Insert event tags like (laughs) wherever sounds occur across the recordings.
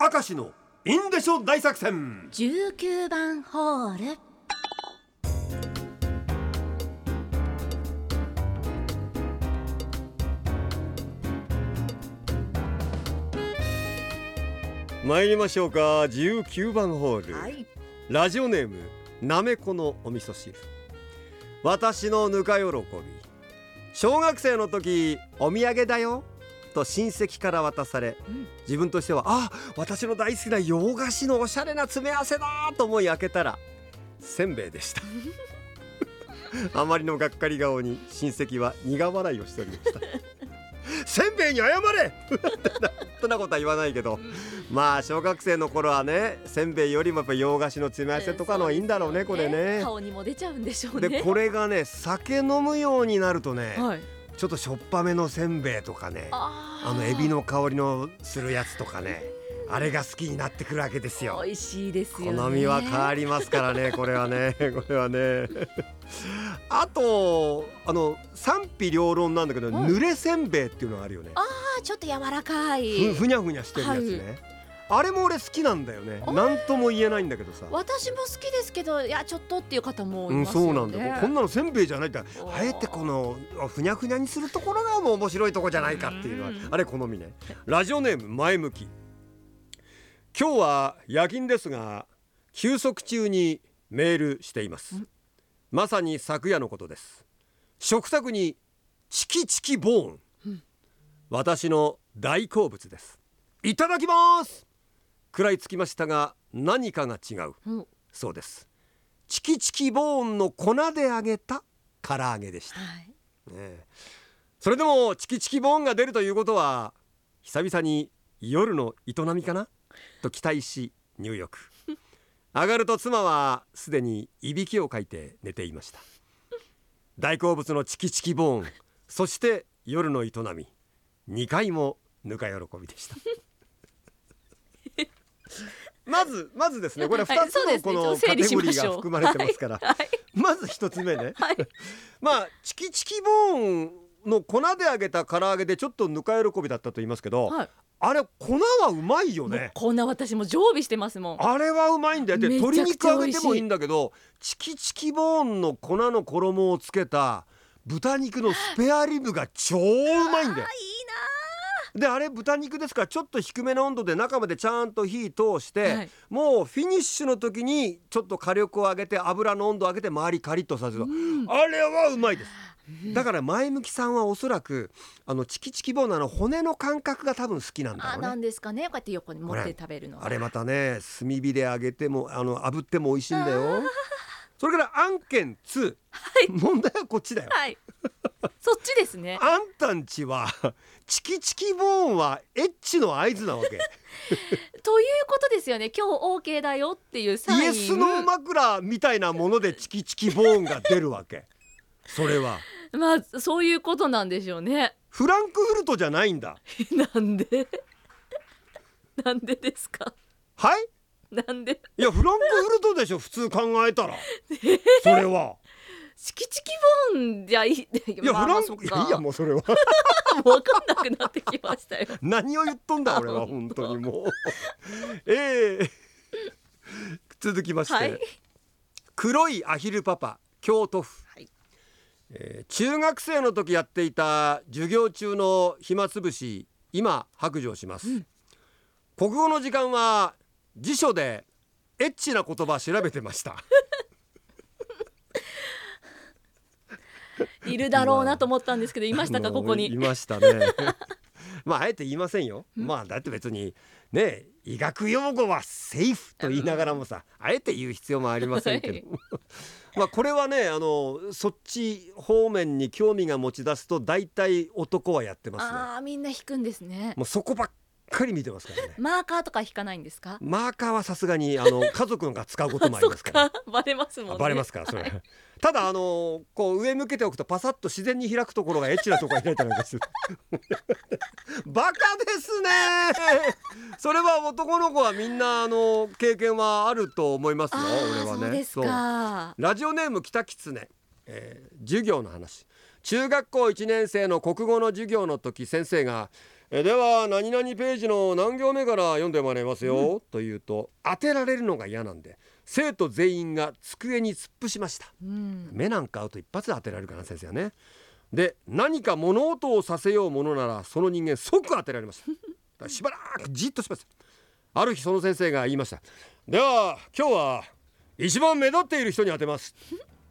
明石のインデショ大作戦。19番ホール。参りましょうか。19番ホール、はい。ラジオネームなめこのお味噌汁。私のぬか喜び。小学生の時お土産だよと親戚から渡されうん。自分としてはあ私の大好きな洋菓子のおしゃれな詰め合わせだと思い開けたらせんべいでした。(laughs) あまりのがっかり顔に親戚は苦笑いをしておりました。せんべいに謝れ! (laughs) そんなことは言わないけど。まあ小学生の頃はねせんべいよりもやっぱ洋菓子の詰め合わせとかのがいいんだろうねこれね。顔にも出ちゃうんでしょうね。でこれがね酒飲むようになるとね、はいちょっとしょっぱめのせんべいとかねあのエビの香りのするやつとかねあれが好きになってくるわけですよ。美味しいですよね。好みは変わりますからね (laughs) これはねこれはね。あとあの賛否両論なんだけど、はい濡れせんべいっていうのがあるよね。あーちょっと柔らかい。ふふにゃふにゃしてるやつね、あれも俺好きなんだよね。あー。なんとも言えないんだけどさ。私も好きですけどいやちょっとっていう方もうん、いますよね、そうなんだよ。こんなのせんべいじゃないってあえてこのふにゃふにゃにするところがもう面白いとこじゃないかっていうのはうん。あれ好みね。ラジオネーム前向き。今日は夜勤ですが休息中にメールしています。うん。まさに昨夜のことです。食卓にチキチキボーン、うん。私の大好物です。いただきます食らいつきましたが何かが違う。うん。そうです。チキチキボーンの粉で揚げた唐揚げでした、はい。ねえ。それでもチキチキボーンが出るということは久々に夜の営みかな？と期待し入浴。(laughs) 上がると妻はすでにいびきをかいて寝ていました。大好物のチキチキボーンそして夜の営み。2回もぬか喜びでしたまずまずですねこれ2つのこのカテゴリーが含まれてますから、はい。まず一つ目ね、(laughs) はい。まあチキチキボーンの粉で揚げた唐揚げでちょっとぬか喜びだったと言いますけど、はい。あれ粉はうまいよね。こんな私も常備してますもん。あれはうまいんだよ。で鶏肉揚げてもいいんだけどチキチキボーンの粉の衣をつけた豚肉のスペアリブが超うまいんだよであれ豚肉ですからちょっと低めの温度で中までちゃんと火通して、はい。もうフィニッシュの時にちょっと火力を上げて油の温度を上げて周りカリッとさせる、なうん。あれはうまいです。だから前向きさんはおそらくあのチキチキボーンの骨の感覚が多分好きなんだあろうね。なんですかね。こうやって横に持って食べるのは。あれまたね炭火で揚げてもあの炙っても美味しいんだよ (laughs) それから案件2、問題はこっちだよ。はい。そっちですね。(laughs) あんたんちはチキチキボーンはエッチの合図なわけ。(laughs) ということですよね。今日 OK だよっていうサイン。イエスの枕みたいなものでチキチキボーンが出るわけ。(laughs) それは。まあそういうことなんでしょうね。フランクフルトじゃないんだ。なんで？なんでですか？はい？(laughs) なんで？いやフランクフルトでしょ普通考えたら。それは。チキチキボーンじゃいい。い (laughs) いやまあフランクいやいやもうそれは。(laughs) もう分かんなくなってきましたよ。何を言っとんだ俺は本当にもう。ええ。続きまして、はい。黒いアヒルパパ京都府、はい。えー中学生の時やっていた授業中の暇つぶし今白状します、うん。国語の時間は辞書でエッチな言葉調べてました。(laughs) いるだろうなと思ったんですけどいましたかここいにましたね。まああえて言いませんよ、まあだって別にね医学用語はセーフと言いながらもさあえて言う必要もありませんけど、(laughs) まあこれはねあのそっち方面に興味が持ち出すと大体男はやってますね。ああみんな引くんですね。もうそこばっかり見てますからね。マーカーとか引かないんですか？マーカーはさすがにあの家族が使うこともありますから。か (laughs) バレますもんね。バレますからそれ、はいただあのこう上向けておくとパサッと自然に開くところがエッチなところが開いたりなんかする。バカですね！それは男の子はみんなあの経験はあると思いますよ俺はね。そうですそう。かラジオネーム北狐、えー授業の話。中学校1年生の国語の授業の時先生がえでは何々ページの何行目から読んでもらいますよ、というと当てられるのが嫌なんで生徒全員が机に突っ伏しました。うん。目なんか合うと一発で当てられるかな先生はね。で何か物音をさせようものならその人間即当てられました。しばらくじっとしましたある日その先生が言いました。では今日は一番目立っている人に当てます。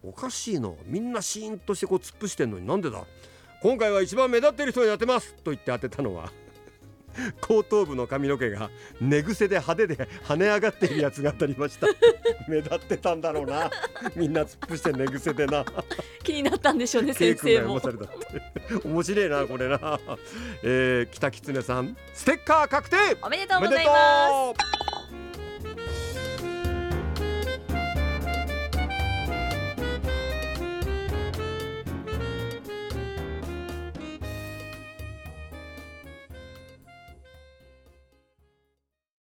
おかしいの。みんなシーンとしてこう突っ伏してんのになんでだ？今回は一番目立っている人に当てますと言って当てたのは (laughs) 後頭部の髪の毛が寝癖で派手で跳ね上がっているやつが当たりました。(laughs) 目立ってたんだろうな。みんな突っ伏して寝癖でな。気になったんでしょうね先生も。君が読まされた。って面白いなこれな、えー、北狐さんステッカー確定。おめでとうございます